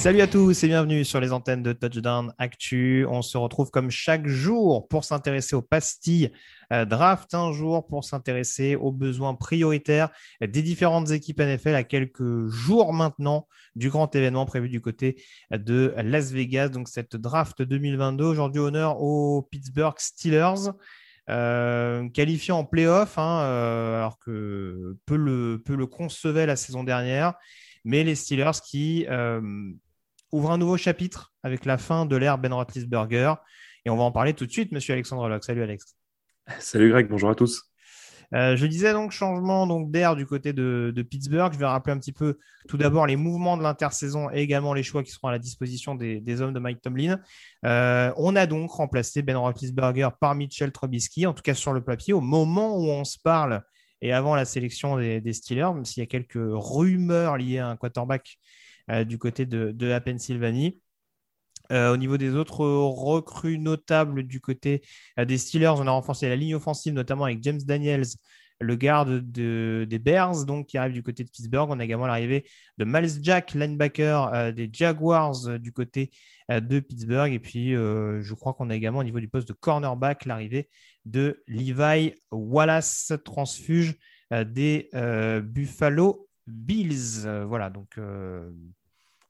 Salut à tous et bienvenue sur les antennes de Touchdown Actu. On se retrouve comme chaque jour pour s'intéresser aux pastilles euh, draft, un jour pour s'intéresser aux besoins prioritaires des différentes équipes NFL à quelques jours maintenant du grand événement prévu du côté de Las Vegas. Donc cette draft 2022, aujourd'hui honneur aux Pittsburgh Steelers. Euh, qualifié en playoff, hein, euh, alors que peu le, peu le concevaient la saison dernière, mais les Steelers qui ouvre un nouveau chapitre avec la fin de l'ère Ben Roethlisberger. Et on va en parler tout de suite, monsieur Alexandre Locke. Salut Alex. Salut Greg, bonjour à tous. Euh, je disais donc changement donc d'air du côté de, Pittsburgh. Je vais rappeler un petit peu tout d'abord les mouvements de l'intersaison et également les choix qui seront à la disposition des, hommes de Mike Tomlin. Euh, on a donc remplacé Ben Roethlisberger par Mitchell Trubisky, en tout cas sur le papier, au moment où on se parle et avant la sélection des, des Steelers, même s'il y a quelques rumeurs liées à un quarterback du côté de, la Pennsylvanie. Euh, au niveau des autres recrues notables du côté euh, des Steelers, on a renforcé la ligne offensive, notamment avec James Daniels, le garde des Bears, donc qui arrive du côté de Pittsburgh. On a également l'arrivée de Miles Jack, linebacker des Jaguars du côté de Pittsburgh. Et puis, je crois qu'on a également au niveau du poste de cornerback l'arrivée de Levi Wallace, transfuge des Buffalo Bills. voilà, donc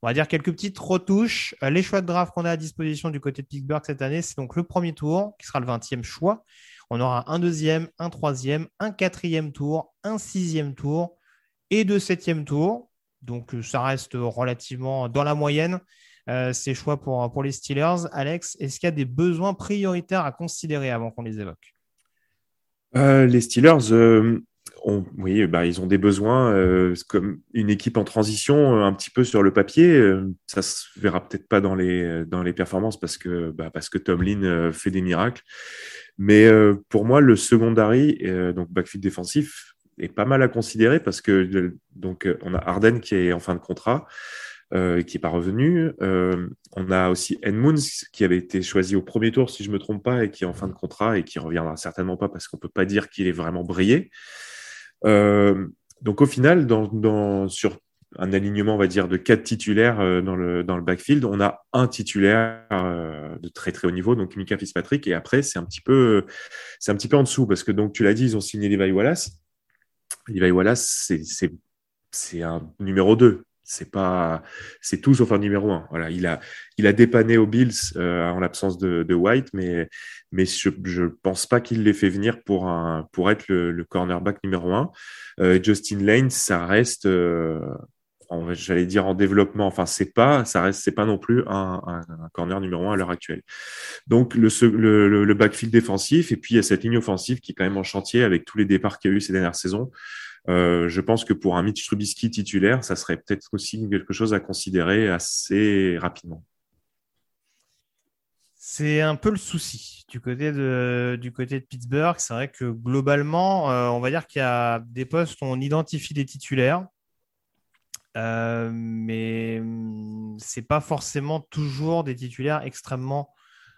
on va dire quelques petites retouches. Euh, les choix de draft qu'on a à disposition du côté de Pittsburgh cette année, c'est donc le premier tour, qui sera le 20e choix. On aura un deuxième, un troisième, un quatrième tour, un sixième tour et deux septièmes tours. Donc euh, ça reste relativement dans la moyenne, euh, ces choix pour, pour les Steelers. Alex, est-ce qu'il y a des besoins prioritaires à considérer avant qu'on les évoque? Les Steelers, oui, bah, ils ont des besoins euh, comme une équipe en transition euh, un petit peu sur le papier. Euh, ça se verra peut-être pas dans les les performances parce que bah, parce Tomlin fait des miracles. Mais pour moi, le secondary, donc backfield défensif, est pas mal à considérer parce que donc on a Arden qui est en fin de contrat. Euh, qui n'est pas revenu. on a aussi Edmunds qui avait été choisi au premier tour, si je ne me trompe pas, et qui est en fin de contrat et qui reviendra certainement pas parce qu'on ne peut pas dire qu'il est vraiment brillé. Euh, donc au final, dans, sur un alignement, on va dire, de quatre titulaires euh, dans, le, dans le backfield, on a un titulaire euh, de très très haut niveau, donc Mika Fitzpatrick, et après c'est un petit peu c'est un petit peu en dessous parce que donc tu l'as dit, ils ont signé Levi Wallace. Levi Wallace, c'est un numéro 2 c'est pas, c'est tout sauf un numéro un. Voilà, il a, il a dépanné aux Bills euh, en l'absence de, de, White, mais, mais je, je pense pas qu'il l'ait fait venir pour un, pour être le, le cornerback numéro un. Euh, Justin Lane, ça reste, euh, j'allais dire en développement. Enfin, c'est pas, ça reste, c'est pas non plus un, un, un corner numéro un à l'heure actuelle. Donc le, le, le, backfield défensif et puis il y a cette ligne offensive qui est quand même en chantier avec tous les départs qu'il y a eu ces dernières saisons. Euh, je pense que pour un Mitch Trubisky titulaire, ça serait peut-être aussi quelque chose à considérer assez rapidement. C'est un peu le souci du côté de, Pittsburgh. C'est vrai que globalement, euh, on va dire qu'il y a des postes où on identifie des titulaires, euh, mais hum, c'est pas forcément toujours des titulaires extrêmement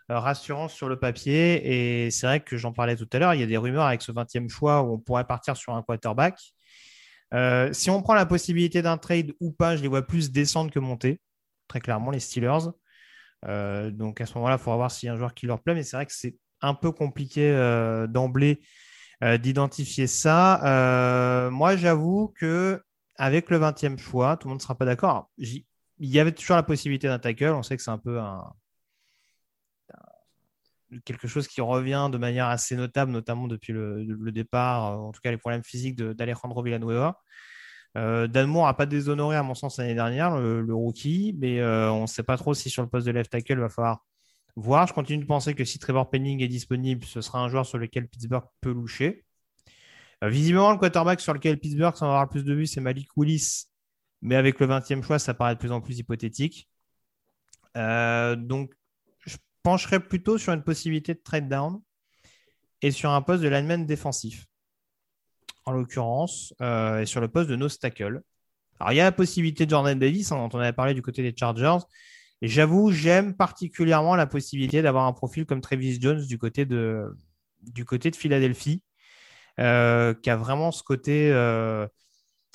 rassurants sur le papier. Et c'est vrai que j'en parlais tout à l'heure, il y a des rumeurs avec ce 20e choix où on pourrait partir sur un quarterback. Euh, si on prend la possibilité d'un trade ou pas, je les vois plus descendre que monter, très clairement, les Steelers. donc à ce moment-là, il faudra voir s'il y a un joueur qui leur plaît, mais c'est vrai que c'est un peu compliqué d'emblée d'identifier ça. moi, j'avoue que avec le 20e choix, tout le monde ne sera pas d'accord. Il y avait toujours la possibilité d'un tackle. On sait que c'est un peu un, quelque chose qui revient de manière assez notable, notamment depuis le, départ, en tout cas les problèmes physiques d'Alejandro Villanueva. Euh, Danmour n'a pas déshonoré, à mon sens, l'année dernière, le, rookie, mais euh, on ne sait pas trop si sur le poste de left tackle, il va falloir voir. Je continue de penser que si Trevor Penning est disponible, ce sera un joueur sur lequel Pittsburgh peut loucher. Euh, visiblement, le quarterback sur lequel Pittsburgh s'en avoir le plus de vues, c'est Malik Willis, mais avec le 20e choix, ça paraît de plus en plus hypothétique. donc, pencherais plutôt sur une possibilité de trade down et sur un poste de lineman défensif, en l'occurrence, euh, et sur le poste de no tackle. Alors, il y a la possibilité de Jordan Davis, hein, dont on avait parlé du côté des Chargers. Et j'avoue, j'aime particulièrement la possibilité d'avoir un profil comme Travis Jones du côté de, du côté de Philadelphie, euh, qui a vraiment ce côté euh,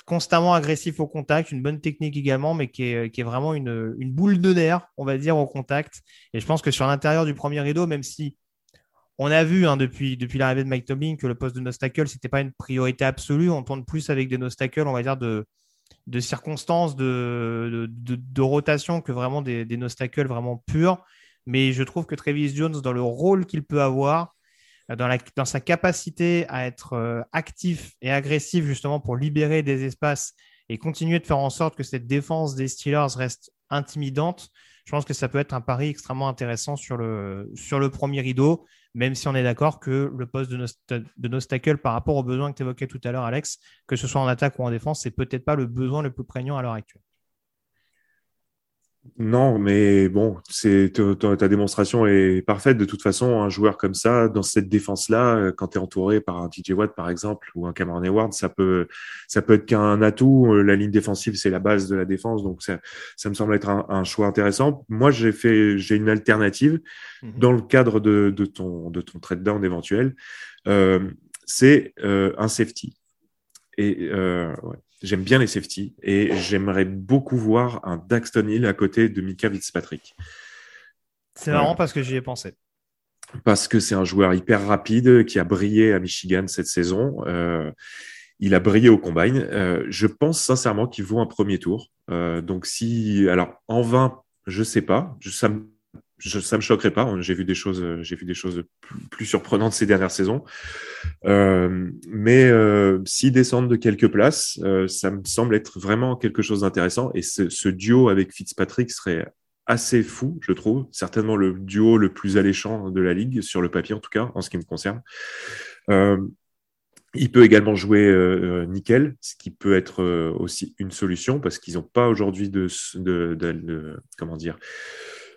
constamment agressif au contact, une bonne technique également, mais qui est, vraiment une, boule de nerf, on va dire, au contact. Et je pense que sur l'intérieur du premier rideau, même si on a vu hein, depuis, depuis l'arrivée de Mike Tomlin que le poste de nostacle, ce n'était pas une priorité absolue. On tourne plus avec des nostacles, on va dire, de, de circonstances, de, de, rotation que vraiment des, des nostacles vraiment purs. Mais je trouve que Travis Jones, dans le rôle qu'il peut avoir, dans, sa capacité à être euh, actif et agressif justement pour libérer des espaces et continuer de faire en sorte que cette défense des Steelers reste intimidante, je pense que ça peut être un pari extrêmement intéressant sur le, sur le premier rideau, même si on est d'accord que le poste de, de Nostacle par rapport aux besoins que tu évoquais tout à l'heure, Alex, que ce soit en attaque ou en défense, c'est peut-être pas le besoin le plus prégnant à l'heure actuelle. Non, mais bon, c'est ta démonstration est parfaite. De toute façon, un joueur comme ça, dans cette défense-là, euh, quand tu es entouré par un TJ Watt, par exemple, ou un Cameron Hayward, ça peut, ça peut être qu'un atout. Euh, la ligne défensive, c'est la base de la défense, donc ça, ça me semble être un, choix intéressant. Moi, j'ai fait, j'ai une alternative mhm. dans le cadre de, de, ton, de ton trade down éventuel. Euh, c'est euh, un safety. Et euh, ouais. J'aime bien les safety et j'aimerais beaucoup voir un Daxton Hill à côté de Mika Fitzpatrick. C'est marrant parce que j'y ai pensé. Parce que c'est un joueur hyper rapide qui a brillé à Michigan cette saison. Euh, il a brillé au combine. Euh, je pense sincèrement qu'il vaut un premier tour. Euh, donc si, alors en 20, je sais pas. ça me je, ça me choquerait pas. J'ai vu des choses, j'ai vu des choses plus, surprenantes ces dernières saisons. Euh, mais euh, s'ils descendent de quelques places, euh, ça me semble être vraiment quelque chose d'intéressant. Et ce, duo avec Fitzpatrick serait assez fou, je trouve. Certainement le duo le plus alléchant de la ligue, sur le papier en tout cas, en ce qui me concerne. Euh, il peut également jouer euh, nickel, ce qui peut être euh, aussi une solution parce qu'ils n'ont pas aujourd'hui de, de, comment dire,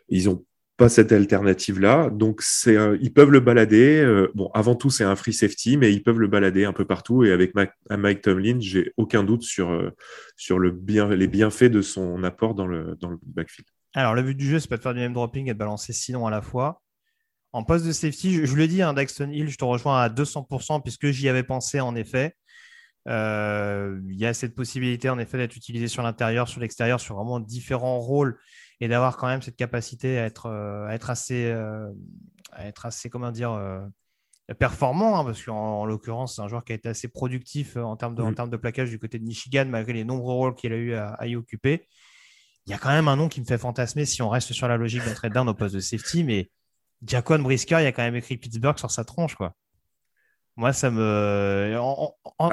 ils ont cette alternative-là. Donc, c'est, ils peuvent le balader. Euh, bon, avant tout, c'est un free safety, mais ils peuvent le balader un peu partout. Et avec Mike, Tomlin, j'ai aucun doute sur, euh, sur le bien, les bienfaits de son apport dans le, dans le backfield. Alors, le but du jeu, c'est pas de faire du name dropping et de balancer sinon à la fois. En poste de safety, je, vous le dis, hein, Daxton Hill, je te rejoins à 200% puisque j'y avais pensé en effet. Euh, il y a cette possibilité en effet d'être utilisé sur l'intérieur, sur l'extérieur, sur vraiment différents rôles et d'avoir quand même cette capacité à être, euh, à être assez, euh, à être assez, comment dire, euh, performant, hein, parce qu'en l'occurrence, c'est un joueur qui a été assez productif en termes de, en termes de plaquage du côté de Michigan, malgré les nombreux rôles qu'il a eu à, y occuper. Il y a quand même un nom qui me fait fantasmer si on reste sur la logique d'un trade down au poste de safety, mais Jaquan Brisker, il y a quand même écrit Pittsburgh sur sa tronche, quoi. Moi, ça me.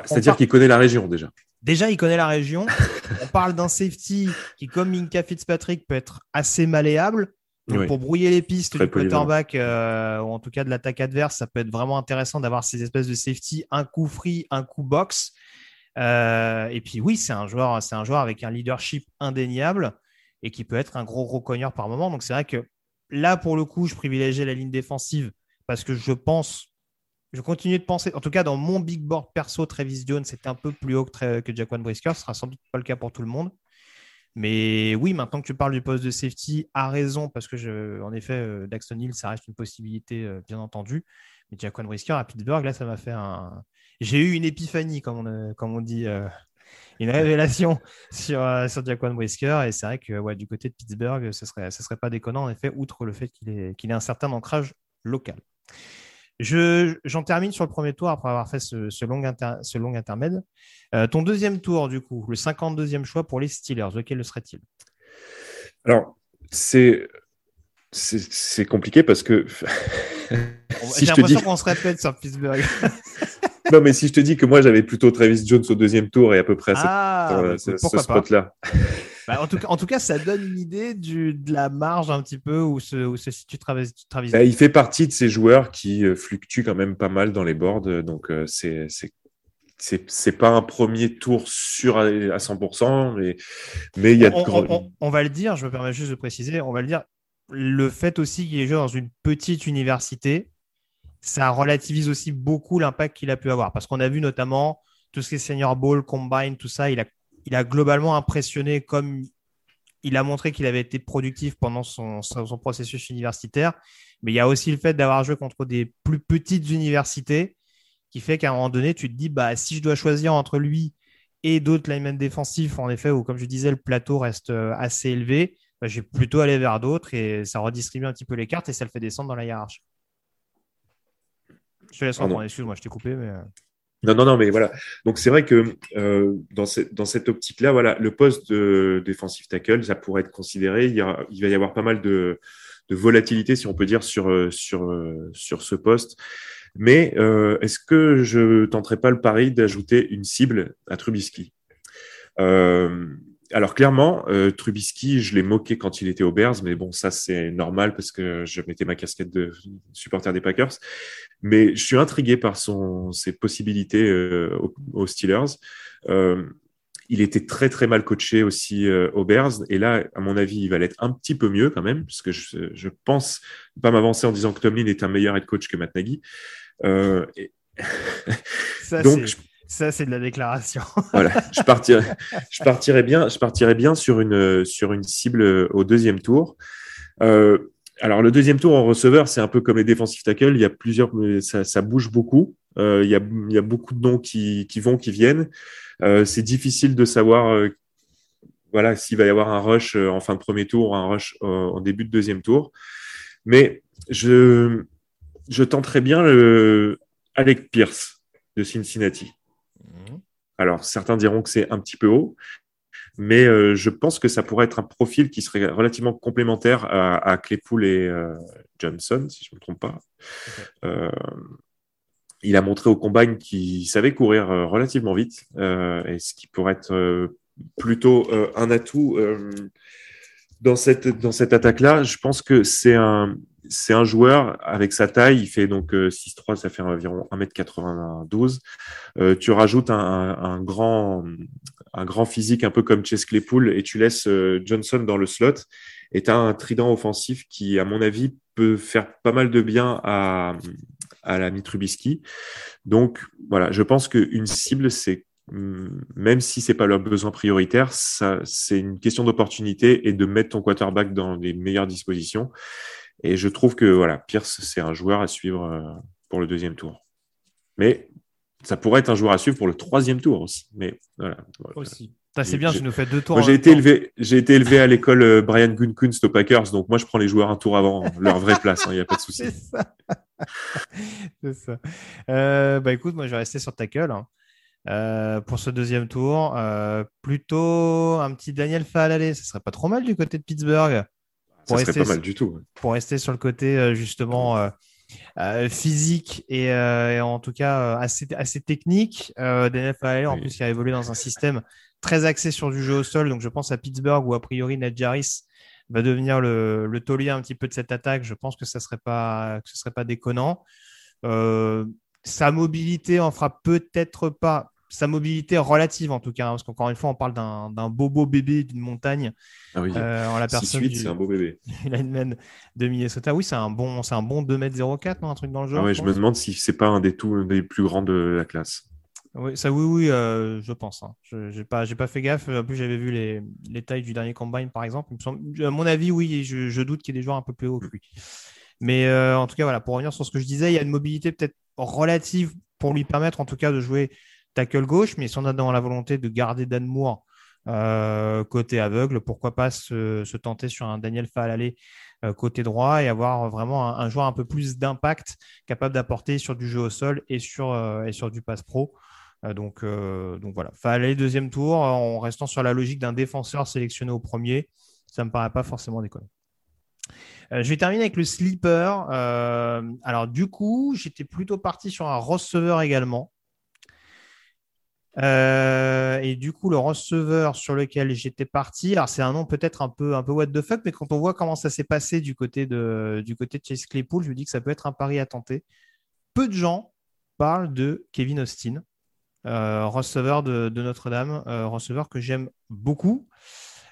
C'est-à-dire qu'il connaît la région déjà. Déjà, il connaît la région. On parle d'un safety qui, comme Minka Fitzpatrick, peut être assez malléable. Donc, pour brouiller les pistes du quarterback, euh, ou en tout cas de l'attaque adverse, ça peut être vraiment intéressant d'avoir ces espèces de safety, un coup free, un coup box. Euh, et puis oui, c'est un joueur, c'est un joueur avec un leadership indéniable et qui peut être un gros gros cogneur par moment. Donc c'est vrai que là, pour le coup, je privilégiais la ligne défensive parce que je pense je continue de penser, en tout cas dans mon big board perso, Travis Jones c'est un peu plus haut que, Jaquan Brisker. Ce sera sans doute pas le cas pour tout le monde. Mais oui, maintenant que tu parles du poste de safety, à raison, parce que en effet, euh, Daxton Hill, ça reste une possibilité, euh, bien entendu. Mais Jaquan Brisker à Pittsburgh, là, ça m'a fait un. J'ai eu une épiphanie, comme on, on dit, euh, une révélation sur, euh, sur Jaquan Brisker. Et c'est vrai que du côté de Pittsburgh, ce serait, ce serait pas déconnant, en effet, outre le fait qu'il ait, qu'il ait un certain ancrage local. Je, j'en termine sur le premier tour après avoir fait ce, ce long, inter, ce long intermède. Euh, ton deuxième tour, du coup, le 52e choix pour les Steelers, lequel le serait-il? Alors, c'est, c'est, c'est compliqué parce que. si J'ai l'impression dis... qu'on se répète sur Pittsburgh. non, mais si je te dis que moi j'avais plutôt Travis Jones au deuxième tour et à peu près ah, ce, ce, ce spot-là. Bah, en, tout cas, en, tout cas, ça donne une idée du, de la marge un petit peu où se, où se situe Travis, Travis bah, Il fait partie de ces joueurs qui euh, fluctuent quand même pas mal dans les boards. Donc, euh, c'est c'est pas un premier tour sûr à, 100%, mais, mais il y a on, on, on, va le dire, je me permets juste de préciser, on va le dire, le fait aussi qu'il ait joué dans une petite université, ça relativise aussi beaucoup l'impact qu'il a pu avoir. Parce qu'on a vu notamment tout ce qui est senior ball, combine, tout ça, il a, il a globalement impressionné comme il a montré qu'il avait été productif pendant son, son, processus universitaire. Mais il y a aussi le fait d'avoir joué contre des plus petites universités qui fait qu'à un moment donné, tu te dis, bah, si je dois choisir entre lui et d'autres linemen défensifs, en effet, où, comme je disais, le plateau reste euh, assez élevé, bah, je vais plutôt aller vers d'autres et ça redistribue un petit peu les cartes et ça le fait descendre dans la hiérarchie. Je te laisse répondre, excuse-moi, je t'ai coupé. Mais... Non, non, non, mais voilà. Donc c'est vrai que euh, dans, cette, dans cette optique-là, voilà, le poste de défensif tackle, ça pourrait être considéré. Il, y a, va y avoir pas mal de, volatilité, si on peut dire, sur, euh, sur, euh, sur ce poste. Mais est-ce que je tenterai pas le pari d'ajouter une cible à Trubisky? Alors clairement, euh, Trubisky, je l'ai moqué quand il était au Bears, mais bon, ça c'est normal parce que je mettais ma casquette de supporter des Packers. Mais je suis intrigué par son, ses possibilités euh, aux, Steelers. Euh, il était très très mal coaché aussi aux Bears, et là, à mon avis, il va l'être un petit peu mieux quand même, parce que je, je pense pas m'avancer en disant que Tomlin est un meilleur head coach que Matt Nagy. Et... Ça, Donc, ça, c'est de la déclaration. voilà, je partirais, bien, bien sur une sur une cible au deuxième tour. Euh, alors le deuxième tour en receveur, c'est un peu comme les défensifs tackles. Il y a plusieurs, ça, ça bouge beaucoup. Euh, il, y a, il y a beaucoup de noms qui, qui vont, qui viennent. Euh, c'est difficile de savoir, euh, voilà, s'il va y avoir un rush euh, en fin de premier tour, ou un rush en début de deuxième tour. Mais je je tenterais bien le Alec Pierce de Cincinnati. Alors, certains diront que c'est un petit peu haut, mais euh, je pense que ça pourrait être un profil qui serait relativement complémentaire à, à Claypool et euh, Johnson, si je ne me trompe pas. Euh, il a montré au combine qu'il savait courir relativement vite, et ce qui pourrait être plutôt un atout dans cette, dans cette attaque-là. Je pense que c'est un, c'est un joueur avec sa taille, il fait donc 6'3, euh, ça fait environ 1m92. Euh, tu rajoutes un, grand, un grand physique un peu comme Chase Claypool et tu laisses euh, Johnson dans le slot et tu as un trident offensif qui, à mon avis, peut faire pas mal de bien à, à la Mitrubisky. Donc voilà, je pense qu'une cible, c'est mm, même si c'est pas leur besoin prioritaire, c'est une question d'opportunité et de mettre ton quarterback dans les meilleures dispositions. Et je trouve que voilà, Pierce, c'est un joueur à suivre euh, pour le deuxième tour. Mais ça pourrait être un joueur à suivre pour le troisième tour aussi. Mais voilà. Aussi. C'est bien, tu nous fais deux tours. J'ai été, élevé, j'ai été élevé à l'école euh, Brian Gunkunst aux Packers, donc moi je prends les joueurs un tour avant leur vraie place, il hein, n'y a pas de souci. C'est ça. ça. Euh, bah écoute, moi je vais rester sur tackle. Hein. Euh, pour ce deuxième tour, euh, plutôt un petit Daniel Falale, ce serait pas trop mal du côté de Pittsburgh ça serait pas mal du tout. Pour rester sur le côté euh, justement euh, euh, physique et, en tout cas assez, assez technique. Daniel Fael, en plus, il a évolué dans un système très axé sur du jeu au sol. Donc, je pense à Pittsburgh où, a priori, Nadjaris va devenir le, le taulier un petit peu de cette attaque. Je pense que ça serait pas, que ce serait pas déconnant. sa mobilité en fera peut-être pas sa mobilité relative en tout cas, hein, parce qu'encore une fois, on parle d'un bobo bébé d'une montagne. Ah oui, euh, en la personne c'est un beau bébé. de Minnesota. Oui, c'est un bon, c'est un bon 2m04, non, un truc dans le genre. Ah je me demande si c'est pas un des, tout, des plus grands de la classe. Oui, ça, oui, oui, euh, je pense. Hein. Je n'ai pas, pas fait gaffe. En plus, j'avais vu les, les, tailles du dernier combine, par exemple. à mon avis, oui, je, je doute qu'il y ait des joueurs un peu plus hauts que lui. Mais euh, en tout cas, voilà, pour revenir sur ce que je disais, il y a une mobilité peut-être relative pour lui permettre, en tout cas, de jouer tackle gauche, mais si on a dans la volonté de garder Dan Moore côté aveugle, pourquoi pas se, tenter sur un Daniel Falalé côté droit et avoir vraiment un, joueur un peu plus d'impact capable d'apporter sur du jeu au sol et sur, et sur du pass pro. donc, donc voilà, Falalé deuxième tour en restant sur la logique d'un défenseur sélectionné au premier, ça me paraît pas forcément déconnant. Euh, je vais terminer avec le sleeper. Euh, alors, du coup, j'étais plutôt parti sur un receveur également. Euh, et du coup, le receveur sur lequel j'étais parti, alors c'est un nom peut-être un peu, un peu what the fuck, mais quand on voit comment ça s'est passé du côté, de, du côté de Chase Claypool, je me dis que ça peut être un pari à tenter. Peu de gens parlent de Kevin Austin, receveur de, Notre-Dame, receveur que j'aime beaucoup.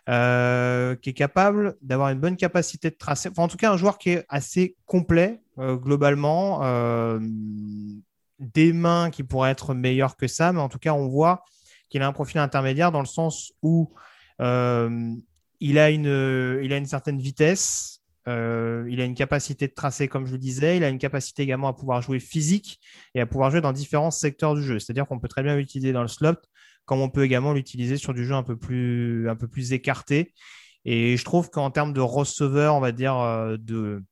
Euh, qui est capable d'avoir une bonne capacité de tracer. Enfin, en tout cas, un joueur qui est assez complet euh, globalement. Euh, des mains qui pourraient être meilleures que ça, mais en tout cas, on voit qu'il a un profil intermédiaire dans le sens où il, a une, il a une certaine vitesse, il a une capacité de tracer, comme je le disais. Il a une capacité également à pouvoir jouer physique et à pouvoir jouer dans différents secteurs du jeu. C'est-à-dire qu'on peut très bien l'utiliser dans le slot, comme on peut également l'utiliser sur du jeu un peu plus, un peu plus écarté. Et je trouve qu'en termes de receveur, on va dire euh, de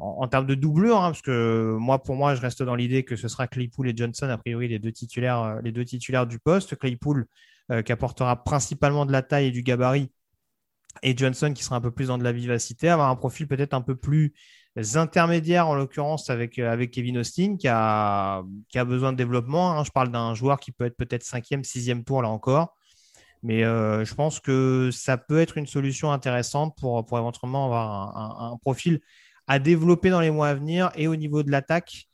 en, termes de doublure, hein, parce que moi, pour moi, je reste dans l'idée que ce sera Claypool et Johnson, a priori, les deux titulaires, euh, les deux titulaires du poste. Claypool euh, qui apportera principalement de la taille et du gabarit, et Johnson qui sera un peu plus dans de la vivacité, avoir un profil peut-être un peu plus intermédiaires, en l'occurrence avec, euh, avec Kevin Austin, qui a, qui a besoin de développement. Hein. Je parle d'un joueur qui peut être peut-être cinquième, sixième tour là encore. Mais je pense que ça peut être une solution intéressante pour, pour éventuellement avoir un, profil à développer dans les mois à venir et au niveau de l'attaque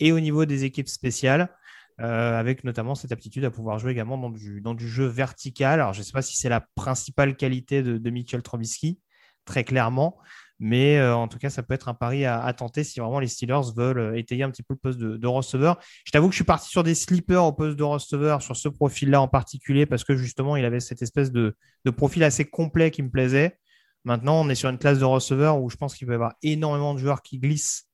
et au niveau des équipes spéciales. Euh, avec notamment cette aptitude à pouvoir jouer également dans du, dans du jeu vertical. Alors, je ne sais pas si c'est la principale qualité de, de Mitchell Trubisky, très clairement, mais euh, en tout cas, ça peut être un pari à, tenter si vraiment les Steelers veulent euh, étayer un petit peu le poste de, receveur. Je t'avoue que je suis parti sur des sleepers au poste de receveur, sur ce profil-là en particulier, parce que justement, il avait cette espèce de, profil assez complet qui me plaisait. Maintenant, on est sur une classe de receveur où je pense qu'il peut y avoir énormément de joueurs qui glissent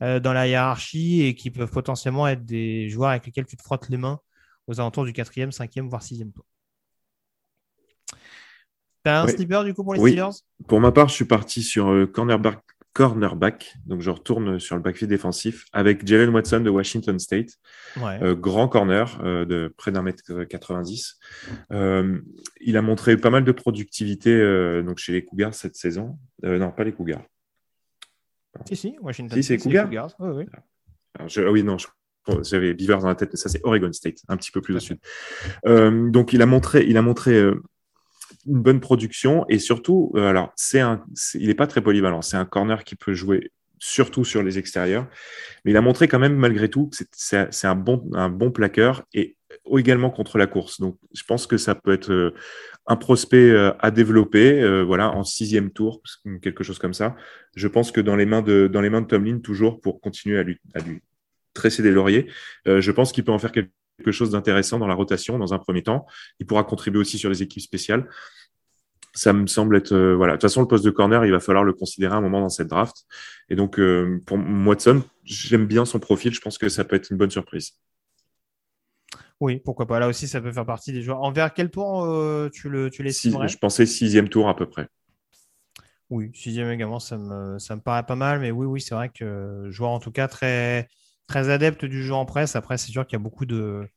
euh, dans la hiérarchie et qui peuvent potentiellement être des joueurs avec lesquels tu te frottes les mains aux alentours du quatrième, cinquième, voire sixième tour. T'as un sleeper du coup pour les Steelers? Pour ma part, je suis parti sur euh, cornerback, cornerback. Donc je retourne sur le backfield défensif avec Jalen Watson de Washington State. Euh, grand corner euh, de près d'un mètre 90. il a montré pas mal de productivité donc chez les Cougars cette saison. non, pas les Cougars. Si, si, Washington State. Si, c'est Cougars. oui. Ah oui, non, j'avais Beavers dans la tête, mais ça c'est Oregon State, un petit peu plus au sud. donc il a montré, il a montré une bonne production et surtout, euh, alors c'est un, il n'est pas très polyvalent. C'est un corner qui peut jouer surtout sur les extérieurs, mais il a montré quand même malgré tout que c'est un bon, un bon plaqueur et également contre la course. Donc je pense que ça peut être euh, un prospect euh, à développer, voilà, en sixième tour, quelque chose comme ça. Je pense que dans les mains de, dans les mains de Tomlin, toujours pour continuer à lui, à lui tresser des lauriers, je pense qu'il peut en faire quelque quelque chose d'intéressant dans la rotation dans un premier temps. Il pourra contribuer aussi sur les équipes spéciales. Ça me semble être euh, voilà. De toute façon, le poste de corner, il va falloir le considérer un moment dans cette draft. Et donc, euh, pour Watson, j'aime bien son profil. Je pense que ça peut être une bonne surprise. Oui, pourquoi pas. Là aussi, ça peut faire partie des joueurs. Envers quel tour euh, tu le tu Je pensais sixième tour à peu près. Oui, sixième également, ça me, ça me paraît pas mal. Mais oui, oui, c'est vrai que joueur en tout cas très très adepte du jeu en presse. Après, c'est sûr qu'il y a beaucoup de,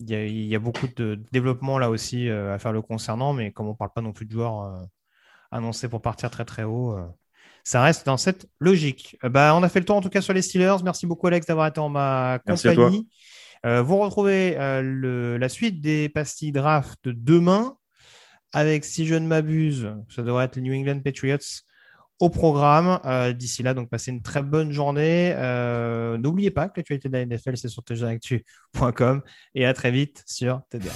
il y a, beaucoup de développement là aussi euh, à faire le concernant, mais comme on ne parle pas non plus de joueurs euh, annoncés pour partir très très haut, euh, ça reste dans cette logique. bah, on a fait le tour en tout cas sur les Steelers. Merci beaucoup Alex d'avoir été en ma compagnie. vous retrouvez la suite des pastilles draft demain avec, si je ne m'abuse, ça devrait être les New England Patriots au programme. Euh, d'ici là, donc passez une très bonne journée. Euh, n'oubliez pas que l'actualité de la NFL, c'est sur tjactu.com et à très vite sur TDA.